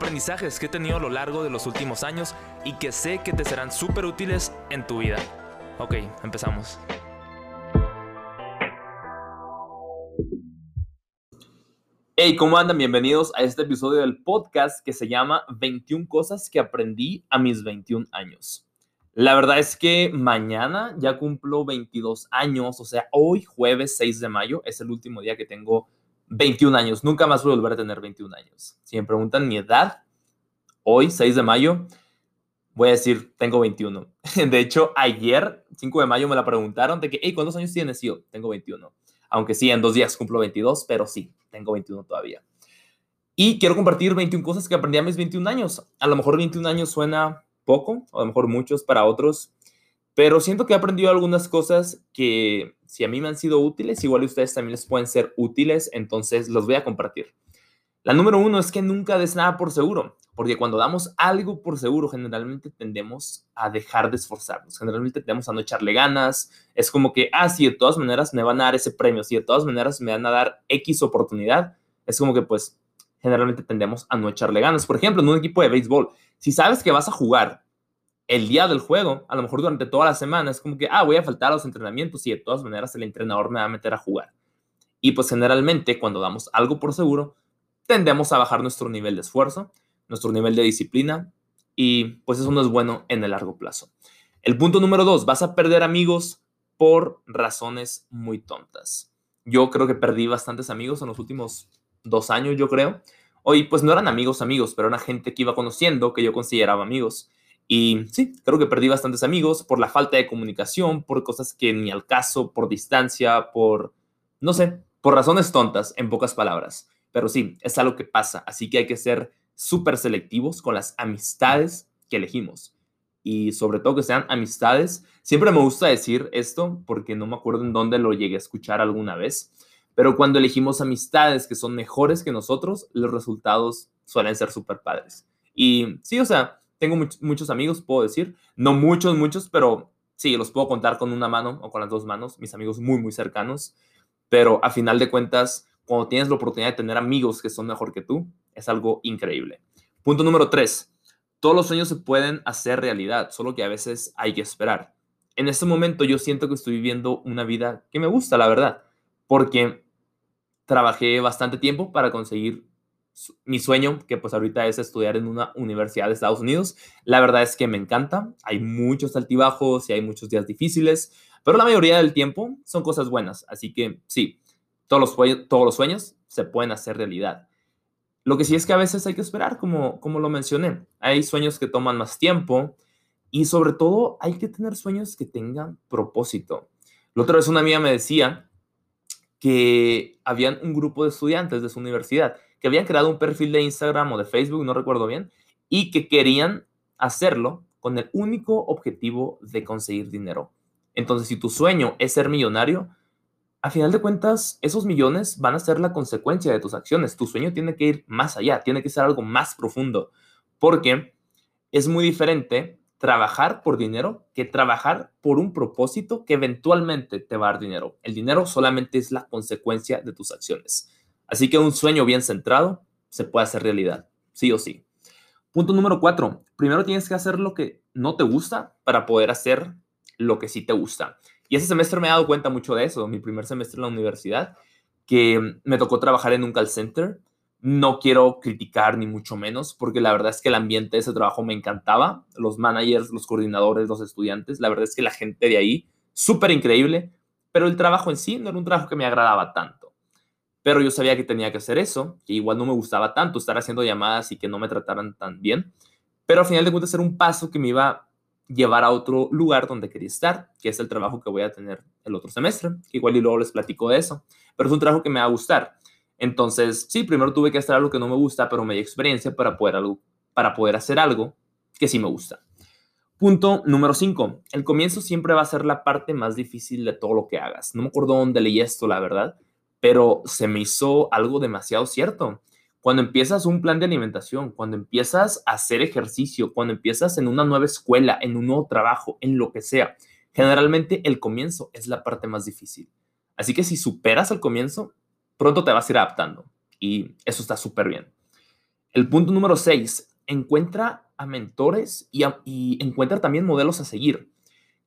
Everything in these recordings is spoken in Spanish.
aprendizajes que he tenido a lo largo de los últimos años y que sé que te serán súper útiles en tu vida. Ok, empezamos. Hey, ¿cómo andan? Bienvenidos a este episodio del podcast que se llama 21 cosas que aprendí a mis 21 años. La verdad es que mañana ya cumplo 22 años, o sea, hoy jueves 6 de mayo es el último día que tengo 21 años. Nunca más voy a volver a tener 21 años. Si me preguntan mi edad, hoy 6 de mayo, voy a decir, tengo 21. De hecho, ayer, 5 de mayo, me la preguntaron de que, hey, ¿cuántos años tienes? Y yo, tengo 21. Aunque sí, en dos días cumplo 22, pero sí, tengo 21 todavía. Y quiero compartir 21 cosas que aprendí a mis 21 años. A lo mejor 21 años suena poco, o a lo mejor muchos para otros, pero siento que he aprendido algunas cosas que si a mí me han sido útiles, igual a ustedes también les pueden ser útiles, entonces los voy a compartir. La número uno es que nunca des nada por seguro, porque cuando damos algo por seguro, generalmente tendemos a dejar de esforzarnos, generalmente tendemos a no echarle ganas, es como que, ah, si de todas maneras me van a dar ese premio, si de todas maneras me van a dar X oportunidad, es como que pues generalmente tendemos a no echarle ganas. Por ejemplo, en un equipo de béisbol, si sabes que vas a jugar el día del juego, a lo mejor durante toda la semana, es como que, ah, voy a faltar a los entrenamientos y de todas maneras el entrenador me va a meter a jugar. Y pues generalmente cuando damos algo por seguro, tendemos a bajar nuestro nivel de esfuerzo, nuestro nivel de disciplina y pues eso no es bueno en el largo plazo. El punto número dos, vas a perder amigos por razones muy tontas. Yo creo que perdí bastantes amigos en los últimos dos años, yo creo. Hoy pues no eran amigos amigos, pero era gente que iba conociendo, que yo consideraba amigos. Y sí, creo que perdí bastantes amigos por la falta de comunicación, por cosas que ni al caso, por distancia, por, no sé, por razones tontas, en pocas palabras. Pero sí, es algo que pasa, así que hay que ser súper selectivos con las amistades que elegimos. Y sobre todo que sean amistades. Siempre me gusta decir esto porque no me acuerdo en dónde lo llegué a escuchar alguna vez. Pero cuando elegimos amistades que son mejores que nosotros, los resultados suelen ser súper padres. Y sí, o sea, tengo muchos amigos, puedo decir. No muchos, muchos, pero sí, los puedo contar con una mano o con las dos manos, mis amigos muy, muy cercanos. Pero a final de cuentas, cuando tienes la oportunidad de tener amigos que son mejor que tú, es algo increíble. Punto número tres. Todos los sueños se pueden hacer realidad, solo que a veces hay que esperar. En este momento yo siento que estoy viviendo una vida que me gusta, la verdad, porque trabajé bastante tiempo para conseguir mi sueño, que pues ahorita es estudiar en una universidad de Estados Unidos. La verdad es que me encanta. Hay muchos altibajos y hay muchos días difíciles, pero la mayoría del tiempo son cosas buenas. Así que sí, todos los, todos los sueños se pueden hacer realidad. Lo que sí es que a veces hay que esperar, como, como lo mencioné. Hay sueños que toman más tiempo y sobre todo hay que tener sueños que tengan propósito. La otra vez una amiga me decía que habían un grupo de estudiantes de su universidad que habían creado un perfil de Instagram o de Facebook, no recuerdo bien, y que querían hacerlo con el único objetivo de conseguir dinero. Entonces, si tu sueño es ser millonario, a final de cuentas, esos millones van a ser la consecuencia de tus acciones. Tu sueño tiene que ir más allá, tiene que ser algo más profundo, porque es muy diferente trabajar por dinero que trabajar por un propósito que eventualmente te va a dar dinero. El dinero solamente es la consecuencia de tus acciones. Así que un sueño bien centrado se puede hacer realidad, sí o sí. Punto número cuatro. Primero tienes que hacer lo que no te gusta para poder hacer lo que sí te gusta. Y ese semestre me he dado cuenta mucho de eso, mi primer semestre en la universidad, que me tocó trabajar en un call center. No quiero criticar ni mucho menos, porque la verdad es que el ambiente de ese trabajo me encantaba. Los managers, los coordinadores, los estudiantes, la verdad es que la gente de ahí, súper increíble, pero el trabajo en sí no era un trabajo que me agradaba tanto. Pero yo sabía que tenía que hacer eso, que igual no me gustaba tanto estar haciendo llamadas y que no me trataran tan bien. Pero al final de cuentas era un paso que me iba a llevar a otro lugar donde quería estar, que es el trabajo que voy a tener el otro semestre, que igual y luego les platico de eso. Pero es un trabajo que me va a gustar. Entonces, sí, primero tuve que hacer algo que no me gusta, pero me di experiencia para poder, para poder hacer algo que sí me gusta. Punto número 5. El comienzo siempre va a ser la parte más difícil de todo lo que hagas. No me acuerdo dónde leí esto, la verdad, pero se me hizo algo demasiado cierto. Cuando empiezas un plan de alimentación, cuando empiezas a hacer ejercicio, cuando empiezas en una nueva escuela, en un nuevo trabajo, en lo que sea, generalmente el comienzo es la parte más difícil. Así que si superas el comienzo, pronto te vas a ir adaptando y eso está súper bien. El punto número 6 encuentra a mentores y, encuentra también modelos a seguir.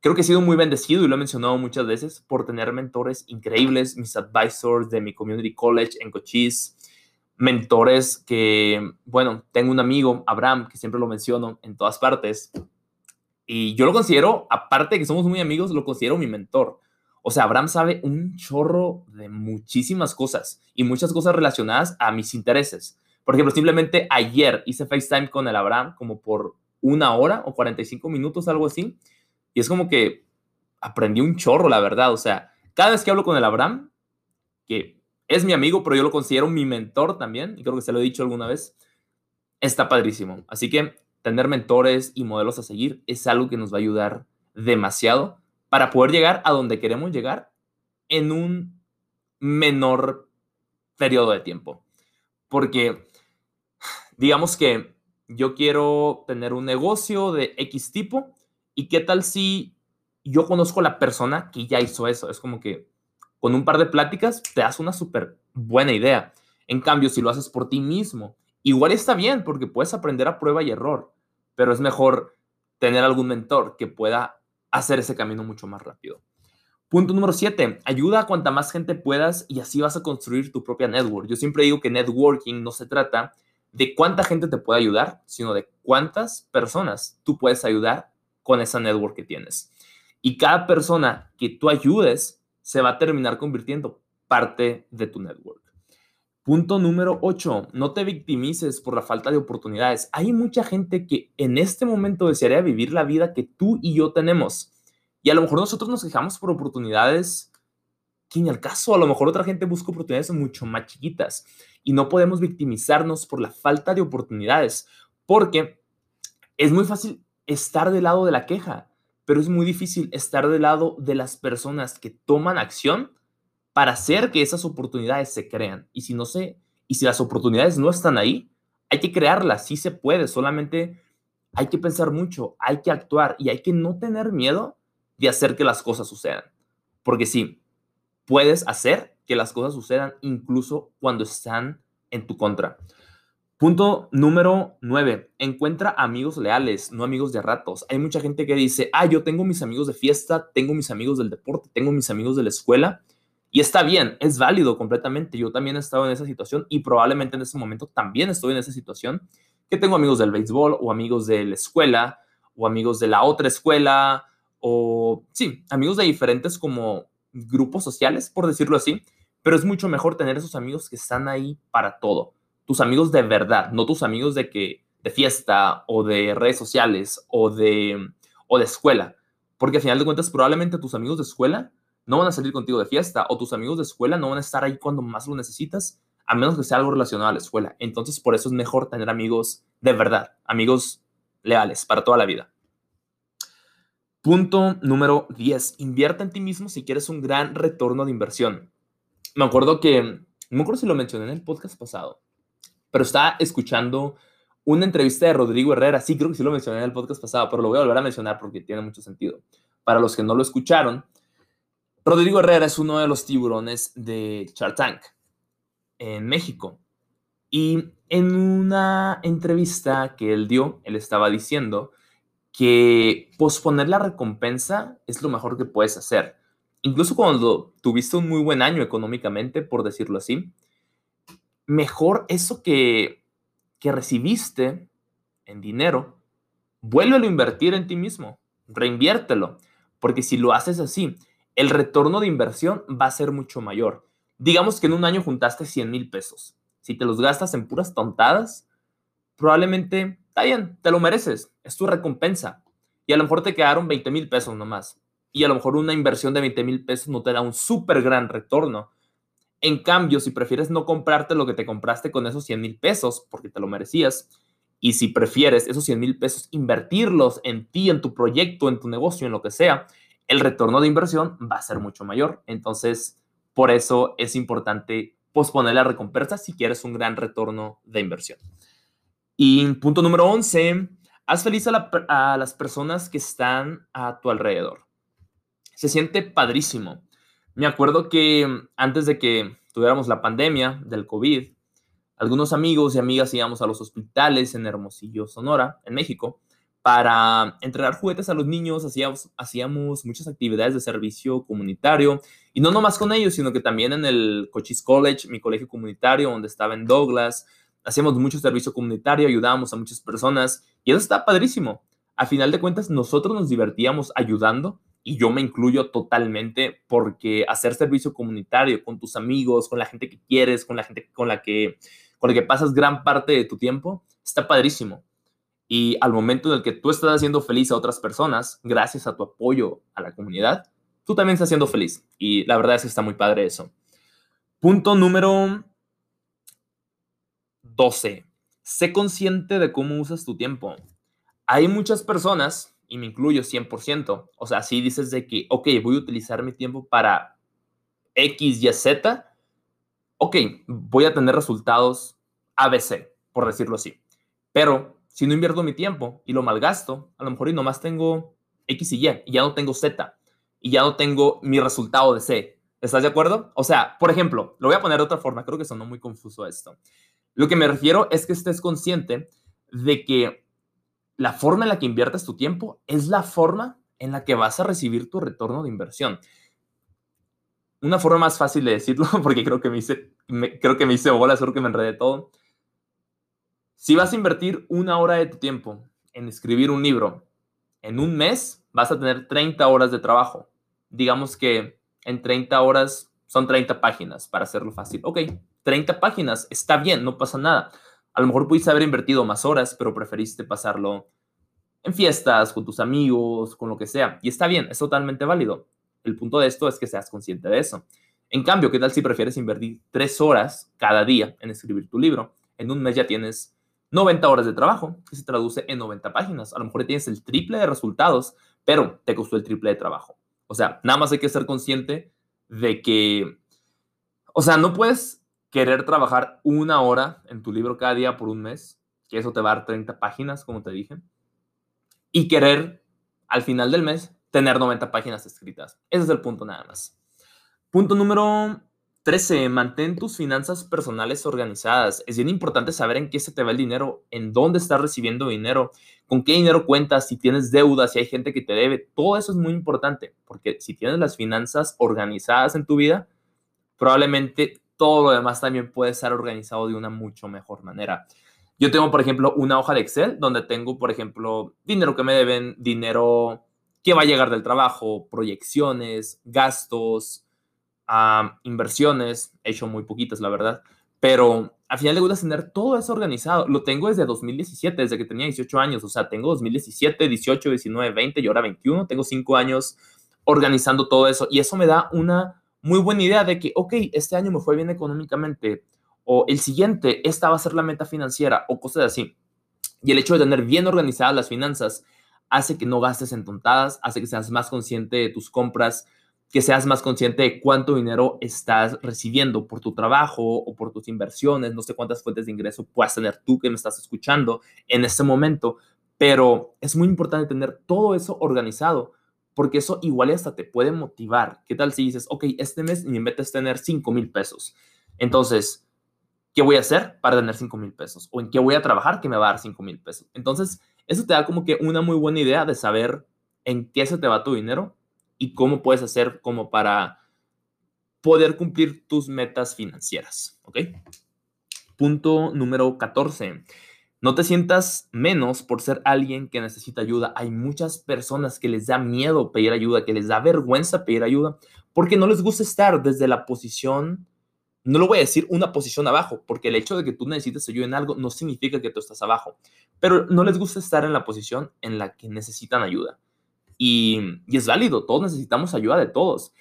Creo que he sido muy bendecido y lo he mencionado muchas veces por tener mentores increíbles, mis advisors de mi community college en Cochise, mentores que, bueno, tengo un amigo, Abraham, que siempre lo menciono en todas partes, y yo lo considero, aparte de que somos muy amigos, lo considero mi mentor. O sea, Abraham sabe un chorro de muchísimas cosas y muchas cosas relacionadas a mis intereses. Por ejemplo, simplemente ayer hice FaceTime con el Abraham como por una hora o 45 minutos, algo así. Y es como que aprendí un chorro, la verdad. O sea, cada vez que hablo con el Abraham, que es mi amigo, pero yo lo considero mi mentor también, y creo que se lo he dicho alguna vez, está padrísimo. Así que tener mentores y modelos a seguir es algo que nos va a ayudar demasiado para poder llegar a donde queremos llegar en un menor periodo de tiempo. Porque digamos que yo quiero tener un negocio de X tipo y qué tal si yo conozco la persona que ya hizo eso. Es como que con un par de pláticas te das una súper buena idea. En cambio, si lo haces por ti mismo, igual está bien porque puedes aprender a prueba y error, pero es mejor tener algún mentor que pueda hacer ese camino mucho más rápido. Punto número 7, ayuda a cuanta más gente puedas y así vas a construir tu propia network. Yo siempre digo que networking no se trata de cuánta gente te puede ayudar, sino de cuántas personas tú puedes ayudar con esa network que tienes. Y cada persona que tú ayudes se va a terminar convirtiendo parte de tu network. Punto número 8, no te victimices por la falta de oportunidades. Hay mucha gente que en este momento desearía vivir la vida que tú y yo tenemos. Y a lo mejor nosotros nos quejamos por oportunidades que ni al caso, a lo mejor otra gente busca oportunidades mucho más chiquitas y no podemos victimizarnos por la falta de oportunidades, porque es muy fácil estar del lado de la queja, pero es muy difícil estar del lado de las personas que toman acción para hacer que esas oportunidades se crean. Y si no sé, y si las oportunidades no están ahí, hay que crearlas, sí se puede, solamente hay que pensar mucho, hay que actuar y hay que no tener miedo de hacer que las cosas sucedan. Porque sí, puedes hacer que las cosas sucedan incluso cuando están en tu contra. Punto número 9. Encuentra amigos leales, no amigos de ratos. Hay mucha gente que dice, ah, yo tengo mis amigos de fiesta, tengo mis amigos del deporte, tengo mis amigos de la escuela. Y está bien, es válido completamente. Yo también he estado en esa situación y probablemente en ese momento también estoy en esa situación, que tengo amigos del béisbol o amigos de la escuela o amigos de la otra escuela o, sí, amigos de diferentes como grupos sociales, por decirlo así, pero es mucho mejor tener esos amigos que están ahí para todo. Tus amigos de verdad, no tus amigos de que de fiesta o de redes sociales o de o de escuela, porque al final de cuentas probablemente tus amigos de escuela no van a salir contigo de fiesta o tus amigos de escuela no van a estar ahí cuando más lo necesitas, a menos que sea algo relacionado a la escuela. Entonces, por eso es mejor tener amigos de verdad, amigos leales para toda la vida. Punto número 10. Invierte en ti mismo si quieres un gran retorno de inversión. Me acuerdo que, no me acuerdo si lo mencioné en el podcast pasado, pero estaba escuchando una entrevista de Rodrigo Herrera. Sí, creo que sí lo mencioné en el podcast pasado, pero lo voy a volver a mencionar porque tiene mucho sentido. Para los que no lo escucharon, Rodrigo Herrera es uno de los tiburones de Shark Tank en México. Y en una entrevista que él dio, él estaba diciendo que posponer la recompensa es lo mejor que puedes hacer. Incluso cuando tuviste un muy buen año económicamente, por decirlo así, mejor eso que, que recibiste en dinero, vuélvelo a invertir en ti mismo, reinviértelo, porque si lo haces así, el retorno de inversión va a ser mucho mayor. Digamos que en un año juntaste 100 mil pesos. Si te los gastas en puras tontadas, probablemente está bien, te lo mereces, es tu recompensa. Y a lo mejor te quedaron 20 mil pesos nomás. Y a lo mejor una inversión de 20 mil pesos no te da un súper gran retorno. En cambio, si prefieres no comprarte lo que te compraste con esos 100 mil pesos, porque te lo merecías, y si prefieres esos 100 mil pesos invertirlos en ti, en tu proyecto, en tu negocio, en lo que sea, el retorno de inversión va a ser mucho mayor. Entonces, por eso es importante posponer la recompensa si quieres un gran retorno de inversión. Y punto número 11, haz feliz a, a las personas que están a tu alrededor. Se siente padrísimo. Me acuerdo que antes de que tuviéramos la pandemia del COVID, algunos amigos y amigas íbamos a los hospitales en Hermosillo, Sonora, en México, para entregar juguetes a los niños, hacíamos, hacíamos muchas actividades de servicio comunitario, y no nomás con ellos, sino que también en el Cochise College, mi colegio comunitario, donde estaba en Douglas, hacíamos mucho servicio comunitario, ayudábamos a muchas personas, y eso está padrísimo. A final de cuentas, nosotros nos divertíamos ayudando, y yo me incluyo totalmente, porque hacer servicio comunitario con tus amigos, con la gente que quieres, con la gente con la que, con la que pasas gran parte de tu tiempo, está padrísimo y al momento en el que tú estás haciendo feliz a otras personas, gracias a tu apoyo a la comunidad, tú también estás siendo feliz. Y la verdad es que está muy padre eso. Punto número 12. Sé consciente de cómo usas tu tiempo. Hay muchas personas, y me incluyo 100%, o sea, si dices de que, ok, voy a utilizar mi tiempo para X, Y, Z, ok, voy a tener resultados ABC, por decirlo así. Pero si no invierto mi tiempo y lo malgasto, a lo mejor y nomás tengo X y Y, y ya no tengo Z, y ya no tengo mi resultado de C. ¿Estás de acuerdo? O sea, por ejemplo, lo voy a poner de otra forma, creo que sonó muy confuso esto. Lo que me refiero es que estés consciente de que la forma en la que inviertes tu tiempo es la forma en la que vas a recibir tu retorno de inversión. Una forma más fácil de decirlo, porque creo que me hice, creo que me hice bolas, creo que me enredé todo si vas a invertir una hora de tu tiempo en escribir un libro, en un mes vas a tener 30 horas de trabajo. Digamos que en 30 horas son 30 páginas, para hacerlo fácil. Ok, 30 páginas, está bien, no pasa nada. A lo mejor pudiste haber invertido más horas, pero preferiste pasarlo en fiestas, con tus amigos, con lo que sea. Y está bien, es totalmente válido. El punto de esto es que seas consciente de eso. En cambio, ¿qué tal si prefieres invertir tres horas cada día en escribir tu libro? En un mes ya tienes 90 horas de trabajo, que se traduce en 90 páginas. A lo mejor tienes el triple de resultados, pero te costó el triple de trabajo. O sea, nada más hay que ser consciente de que, o sea, no puedes querer trabajar una hora en tu libro cada día por un mes, que eso te va a dar 30 páginas, como te dije, y querer al final del mes tener 90 páginas escritas. Ese es el punto nada más. Punto número 13. Mantén tus finanzas personales organizadas. Es bien importante saber en qué se te va el dinero, en dónde estás recibiendo dinero, con qué dinero cuentas, si tienes deudas, si hay gente que te debe. Todo eso es muy importante, porque si tienes las finanzas organizadas en tu vida, probablemente todo lo demás también puede estar organizado de una mucho mejor manera. Yo tengo, por ejemplo, una hoja de Excel donde tengo, por ejemplo, dinero que me deben, dinero que va a llegar del trabajo, proyecciones, gastos, inversiones, he hecho muy poquitas, la verdad, pero al final de cuentas tener todo eso organizado, lo tengo desde 2017, desde que tenía 18 años, o sea, tengo 2017, 18, 19, 20 y ahora 21, tengo 5 años organizando todo eso y eso me da una muy buena idea de que, ok, este año me fue bien económicamente o el siguiente, esta va a ser la meta financiera o cosas así. Y el hecho de tener bien organizadas las finanzas hace que no gastes en tontadas, hace que seas más consciente de tus compras, que seas más consciente de cuánto dinero estás recibiendo por tu trabajo o por tus inversiones. No sé cuántas fuentes de ingreso puedas tener tú que me estás escuchando en este momento, pero es muy importante tener todo eso organizado porque eso igual hasta te puede motivar. ¿Qué tal si dices, ok, este mes mi meta es tener 5 mil pesos? Entonces, ¿qué voy a hacer para tener 5 mil pesos? ¿O en qué voy a trabajar que me va a dar 5 mil pesos? Entonces, eso te da como que una muy buena idea de saber en qué se te va tu dinero y cómo puedes hacer como para poder cumplir tus metas financieras. ¿Ok? Punto número 14. No te sientas menos por ser alguien que necesita ayuda. Hay muchas personas que les da miedo pedir ayuda, que les da vergüenza pedir ayuda, porque no les gusta estar desde la posición, no lo voy a decir una posición abajo, porque el hecho de que tú necesites ayuda en algo no significa que tú estás abajo, pero no les gusta estar en la posición en la que necesitan ayuda. Y, es válido, todos necesitamos ayuda de todos.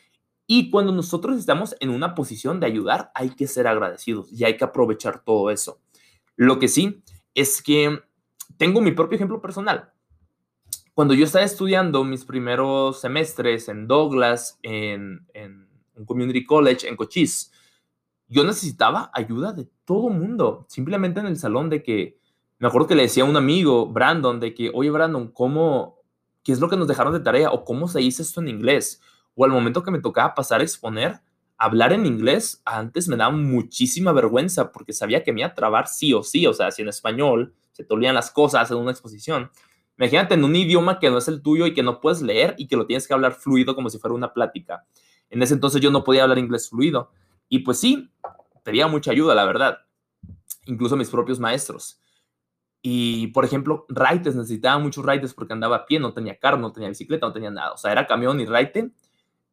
Y cuando nosotros estamos en una posición de ayudar, hay que ser agradecidos y hay que aprovechar todo eso. Lo que sí es que tengo mi propio ejemplo personal. Cuando yo estaba estudiando mis primeros semestres en Douglas, en, en un community college, en Cochise, yo necesitaba ayuda de todo mundo, simplemente en el salón de que, me acuerdo que le decía a un amigo, Brandon, de que, oye, Brandon, ¿cómo, qué es lo que nos dejaron de tarea? ¿O cómo se dice esto en inglés? O al momento que me tocaba pasar a exponer, hablar en inglés, antes me daba muchísima vergüenza porque sabía que me iba a trabar sí o sí, o sea, si en español se te las cosas en una exposición. Imagínate en un idioma que no es el tuyo y que no puedes leer y que lo tienes que hablar fluido como si fuera una plática. En ese entonces yo no podía hablar inglés fluido. Y pues sí, pedía mucha ayuda, la verdad. Incluso mis propios maestros. Y, por ejemplo, raites, necesitaba muchos raites porque andaba a pie, no tenía carro, no tenía bicicleta, no tenía nada. O sea, era camión y raite.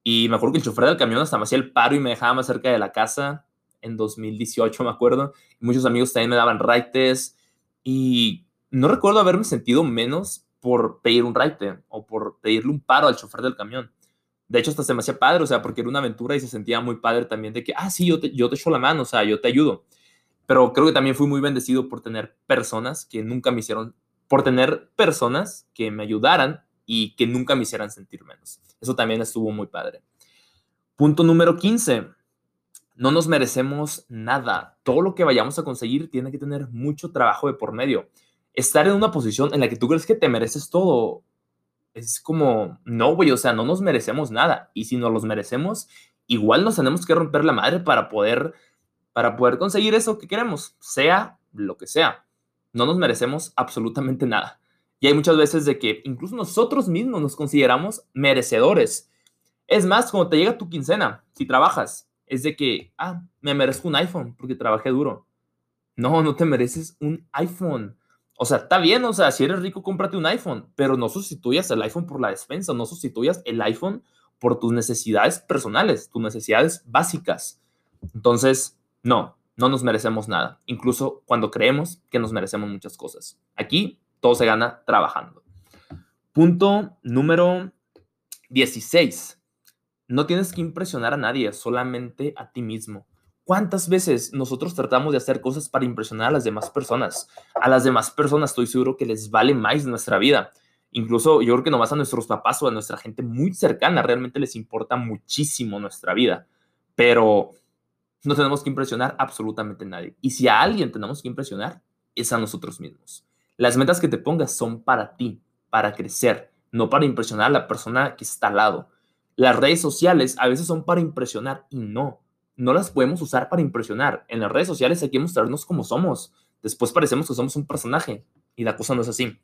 Y me acuerdo que el chofer del camión hasta me hacía el paro y me dejaba más cerca de la casa en 2018, me acuerdo. Muchos amigos también me daban raites. Y no recuerdo haberme sentido menos por pedir un raite o por pedirle un paro al chofer del camión. De hecho, hasta se me hacía padre, o sea, porque era una aventura y se sentía muy padre también de que, ah, sí, yo te, yo te echo la mano, o sea, yo te ayudo. Pero creo que también fui muy bendecido por tener personas que nunca me hicieron, por tener personas que me ayudaran y que nunca me hicieran sentir menos. Eso también estuvo muy padre. Punto número 15. No nos merecemos nada. Todo lo que vayamos a conseguir tiene que tener mucho trabajo de por medio. Estar en una posición en la que tú crees que te mereces todo es como, no, güey, o sea, no nos merecemos nada. Y si no los merecemos, igual nos tenemos que romper la madre para poder, para poder conseguir eso que queremos, sea lo que sea. No nos merecemos absolutamente nada. Y hay muchas veces de que incluso nosotros mismos nos consideramos merecedores. Es más, cuando te llega tu quincena, si trabajas, es de que, ah, me merezco un iPhone porque trabajé duro. No, no te mereces un iPhone. O sea, está bien, o sea, si eres rico, cómprate un iPhone, pero no sustituyas el iPhone por la despensa, no sustituyas el iPhone por tus necesidades personales, tus necesidades básicas. Entonces, no, no nos merecemos nada, incluso cuando creemos que nos merecemos muchas cosas. Aquí todo se gana trabajando. Punto número 16. No tienes que impresionar a nadie, solamente a ti mismo. ¿Cuántas veces nosotros tratamos de hacer cosas para impresionar a las demás personas? A las demás personas estoy seguro que les vale más nuestra vida. Incluso yo creo que nomás a nuestros papás o a nuestra gente muy cercana realmente les importa muchísimo nuestra vida. Pero no tenemos que impresionar absolutamente a nadie. Y si a alguien tenemos que impresionar, es a nosotros mismos. Las metas que te pongas son para ti, para crecer, no para impresionar a la persona que está al lado. Las redes sociales a veces son para impresionar y no no las podemos usar para impresionar. En las redes sociales hay que mostrarnos como somos. Después parecemos que somos un personaje y la cosa no es así.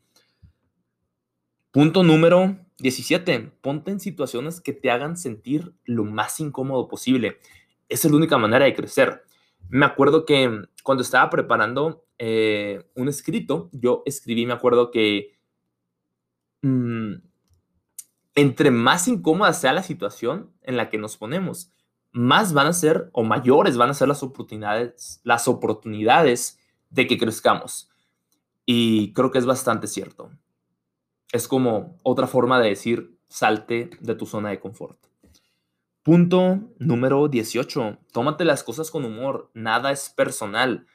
Punto número 17. Ponte en situaciones que te hagan sentir lo más incómodo posible. Esa es la única manera de crecer. Me acuerdo que cuando estaba preparando eh, un escrito, yo escribí, me acuerdo que mm, entre más incómoda sea la situación en la que nos ponemos, más van a ser o mayores van a ser las oportunidades, las oportunidades de que crezcamos. Y creo que es bastante cierto. Es como otra forma de decir salte de tu zona de confort. Punto número 18. Tómate las cosas con humor. Nada es personal.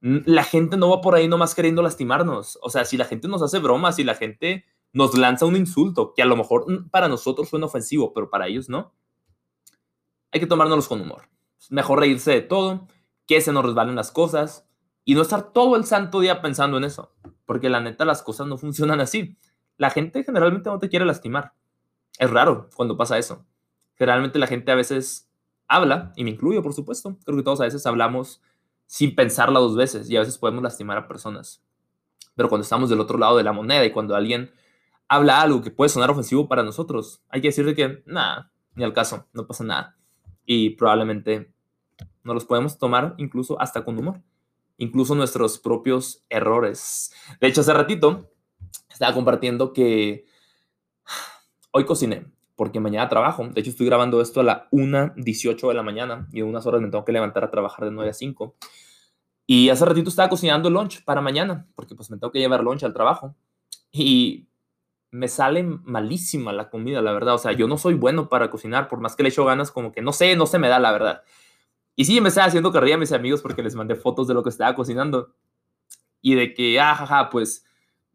La gente no va por ahí nomás queriendo lastimarnos. O sea, si la gente nos hace bromas, si la gente nos lanza un insulto, que a lo mejor para nosotros suena ofensivo, pero para ellos no hay que tomárnoslos con humor. mejor reírse de todo, que se nos resbalen las cosas y no estar todo el santo día pensando en eso, porque la neta las cosas no funcionan así. La gente generalmente no te quiere lastimar. Es raro cuando pasa eso. Generalmente la gente a veces habla, y me incluyo por supuesto, creo que todos a veces hablamos sin pensarla dos veces y a veces podemos lastimar a personas. Pero cuando estamos del otro lado de la moneda y cuando alguien habla algo que puede sonar ofensivo para nosotros, hay que decirle que, nada, ni al caso, no pasa nada y probablemente no los podemos tomar incluso hasta con humor, incluso nuestros propios errores. De hecho, hace ratito estaba compartiendo que hoy cociné porque mañana trabajo. De hecho, estoy grabando esto a la 1.18 de la mañana y en unas horas me tengo que levantar a trabajar de 9 a 5. Y hace ratito estaba cocinando lunch para mañana, porque pues me tengo que llevar lunch al trabajo. Y me sale malísima la comida, la verdad. O sea, yo no soy bueno para cocinar, por más que le echo ganas, como que no sé, no se me da, la verdad. Y sí, me estaba haciendo carrilla a mis amigos porque les mandé fotos de lo que estaba cocinando. Y de que, ah, jaja, pues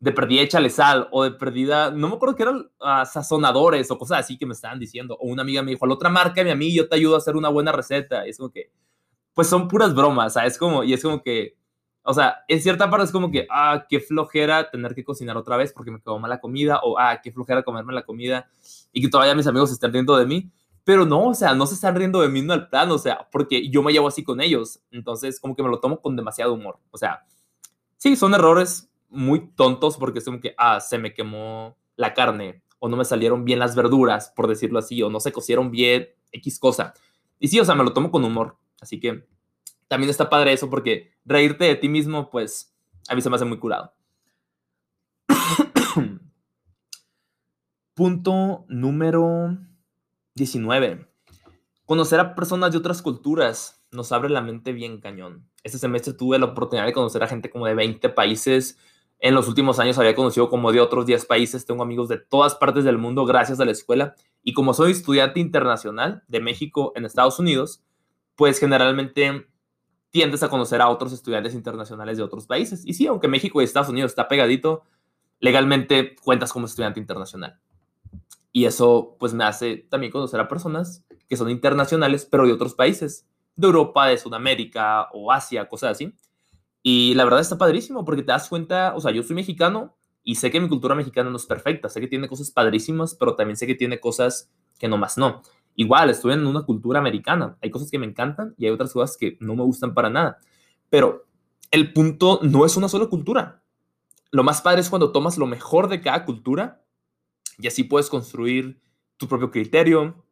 de perdida échale sal o de perdida, no me acuerdo que eran uh, sazonadores o cosas así que me estaban diciendo. O una amiga me dijo, la otra marca, mi amigo, yo te ayudo a hacer una buena receta. Y es como que, pues son puras bromas, ¿sabes? Como, y es como que, o sea, en cierta parte es como que, ah, qué flojera tener que cocinar otra vez porque me quedó mala comida, o ah, qué flojera comerme la comida y que todavía mis amigos se estén riendo de mí. Pero no, o sea, no se están riendo de mí no al plan, o sea, porque yo me llevo así con ellos. Entonces, como que me lo tomo con demasiado humor. O sea, sí, son errores muy tontos porque es que, ah, se me quemó la carne, o no me salieron bien las verduras, por decirlo así, o no se cocieron bien X cosa. Y sí, o sea, me lo tomo con humor. Así que también está padre eso porque reírte de ti mismo, pues a mí se me hace muy curado. Punto número 19. Conocer a personas de otras culturas nos abre la mente bien cañón. Este semestre tuve la oportunidad de conocer a gente como de 20 países. En los últimos años había conocido como de otros 10 países. Tengo amigos de todas partes del mundo gracias a la escuela. Y como soy estudiante internacional de México en Estados Unidos, pues generalmente tiendes a conocer a otros estudiantes internacionales de otros países. Y sí, aunque México y Estados Unidos está pegadito, legalmente cuentas como estudiante internacional. Y eso pues me hace también conocer a personas que son internacionales, pero de otros países, de Europa, de Sudamérica o Asia, cosas así. Y la verdad está padrísimo porque te das cuenta, o sea, yo soy mexicano y sé que mi cultura mexicana no es perfecta, sé que tiene cosas padrísimas, pero también sé que tiene cosas que no más no. Igual, estoy en una cultura americana. Hay cosas que me encantan y hay otras cosas que no me gustan para nada. Pero el punto no es una sola cultura. Lo más padre es cuando tomas lo mejor de cada cultura y así puedes construir tu propio criterio,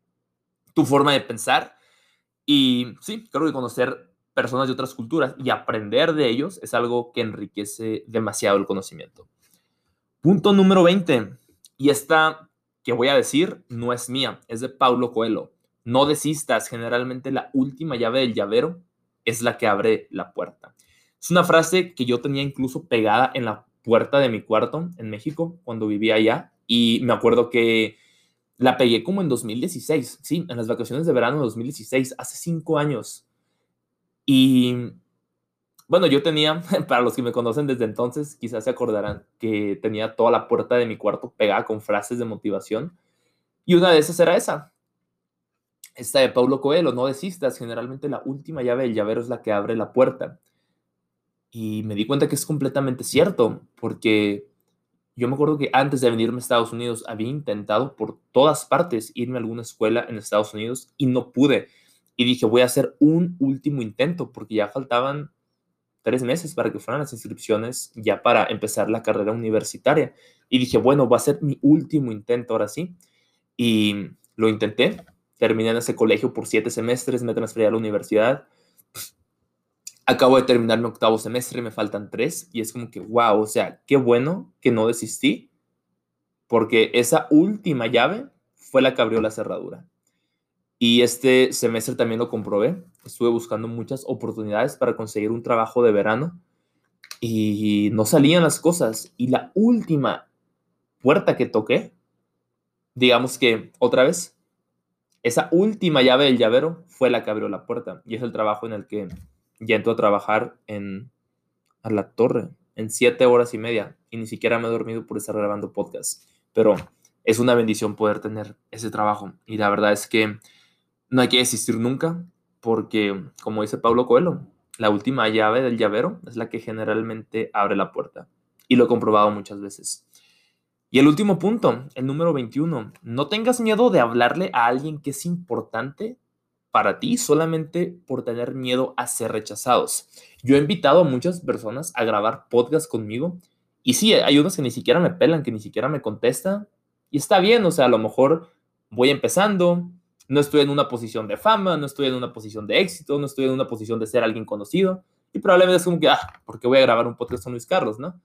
tu forma de pensar. Y sí, creo que conocer personas de otras culturas y aprender de ellos es algo que enriquece demasiado el conocimiento. Punto número 20. Y esta que voy a decir no es mía, es de Paulo Coelho. No desistas, generalmente la última llave del llavero es la que abre la puerta. Es una frase que yo tenía incluso pegada en la puerta de mi cuarto en México cuando vivía allá y me acuerdo que la pegué como en 2016, sí, en las vacaciones de verano de 2016, hace cinco años. Y bueno, yo tenía, para los que me conocen desde entonces, quizás se acordarán que tenía toda la puerta de mi cuarto pegada con frases de motivación. Y una de esas era esa. Esta de Paulo Coelho, no desistas, generalmente la última llave del llavero es la que abre la puerta. Y me di cuenta que es completamente cierto, porque yo me acuerdo que antes de venirme a Estados Unidos había intentado por todas partes irme a alguna escuela en Estados Unidos y no pude. Y dije, voy a hacer un último intento porque ya faltaban tres meses para que fueran las inscripciones ya para empezar la carrera universitaria. Y dije, bueno, va a ser mi último intento ahora sí. Y lo intenté. Terminé en ese colegio por siete semestres, me transferí a la universidad. Acabo de terminar mi octavo semestre, me faltan tres. Y es como que, wow, o sea, qué bueno que no desistí. Porque esa última llave fue la que abrió la cerradura. Y este semestre también lo comprobé. Estuve buscando muchas oportunidades para conseguir un trabajo de verano y no salían las cosas. Y la última puerta que toqué, digamos que otra vez, esa última llave del llavero fue la que abrió la puerta. Y es el trabajo en el que ya entro a trabajar en a la torre en siete horas y media. Y ni siquiera me he dormido por estar grabando podcast. Pero es una bendición poder tener ese trabajo. Y la verdad es que no hay que desistir nunca, porque, como dice Pablo Coelho, la última llave del llavero es la que generalmente abre la puerta. Y lo he comprobado muchas veces. Y el último punto, el número 21, no tengas miedo de hablarle a alguien que es importante para ti solamente por tener miedo a ser rechazados. Yo he invitado a muchas personas a grabar podcast conmigo y sí, hay unos que ni siquiera me pelan, que ni siquiera me contestan y está bien, o sea, a lo mejor voy empezando, no estoy en una posición de fama, no estoy en una posición de éxito, no estoy en una posición de ser alguien conocido. Y probablemente es como que, ah, ¿por qué voy a grabar un podcast con Luis Carlos, no?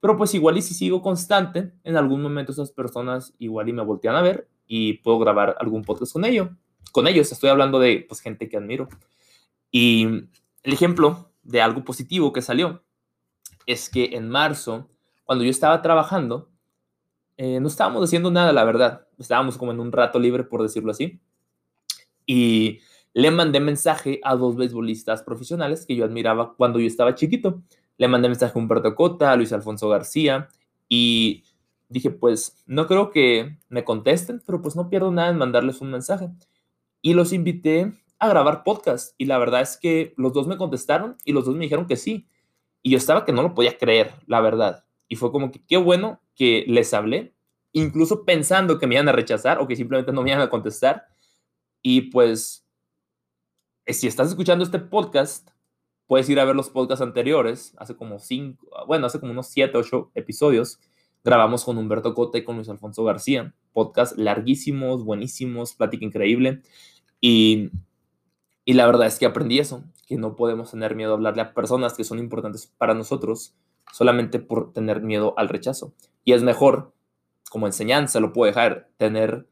Pero pues igual y si sigo constante, en algún momento esas personas igual y me voltean a ver y puedo grabar algún podcast con ellos. Con ellos estoy hablando de pues gente que admiro. Y el ejemplo de algo positivo que salió es que en marzo, cuando yo estaba trabajando, eh, no estábamos haciendo nada, la verdad. Estábamos como en un rato libre, por decirlo así. Y le mandé mensaje a dos beisbolistas profesionales que yo admiraba cuando yo estaba chiquito. Le mandé mensaje a Humberto Cota, a Luis Alfonso García y dije, pues no creo que me contesten, pero pues no pierdo nada en mandarles un mensaje. Y los invité a grabar podcast y la verdad es que los dos me contestaron y los dos me dijeron que sí. Y yo estaba que no lo podía creer, la verdad. Y fue como que qué bueno que les hablé, incluso pensando que me iban a rechazar o que simplemente no me iban a contestar. Y pues si estás escuchando este podcast, puedes ir a ver los podcasts anteriores, hace como cinco, bueno, hace como unos siete, ocho episodios, grabamos con Humberto Cota y con Luis Alfonso García, podcast larguísimos, buenísimos, plática increíble, y, y la verdad es que aprendí eso, que no podemos tener miedo a hablarle a personas que son importantes para nosotros solamente por tener miedo al rechazo. Y es mejor, como enseñanza, lo puedo dejar, tener,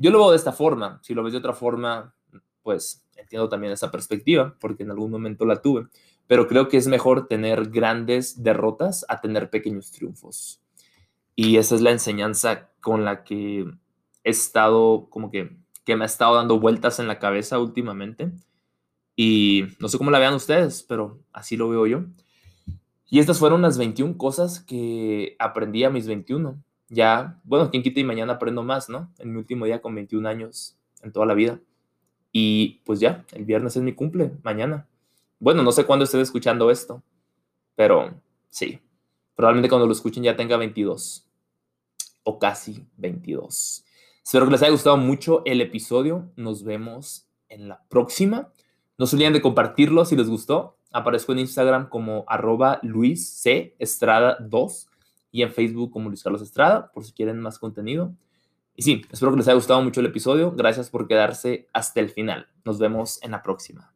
yo lo veo de esta forma, si lo ves de otra forma, pues entiendo también esa perspectiva, porque en algún momento la tuve, pero creo que es mejor tener grandes derrotas a tener pequeños triunfos. Y esa es la enseñanza con la que he estado, como que, que me ha estado dando vueltas en la cabeza últimamente. Y no sé cómo la vean ustedes, pero así lo veo yo. Y estas fueron las 21 cosas que aprendí a mis 21. Ya, bueno, quien quita y mañana aprendo más, ¿no? En mi último día con 21 años en toda la vida. Y pues ya, el viernes es mi cumple, mañana. Bueno, no sé cuándo estés escuchando esto, pero sí, probablemente cuando lo escuchen ya tenga 22 o casi 22. Espero que les haya gustado mucho el episodio. Nos vemos en la próxima. No se olviden de compartirlo si les gustó. Aparezco en Instagram como arroba Luis C. Estrada 2 y en Facebook como Luis Carlos Estrada por si quieren más contenido. Y sí, espero que les haya gustado mucho el episodio. Gracias por quedarse hasta el final. Nos vemos en la próxima.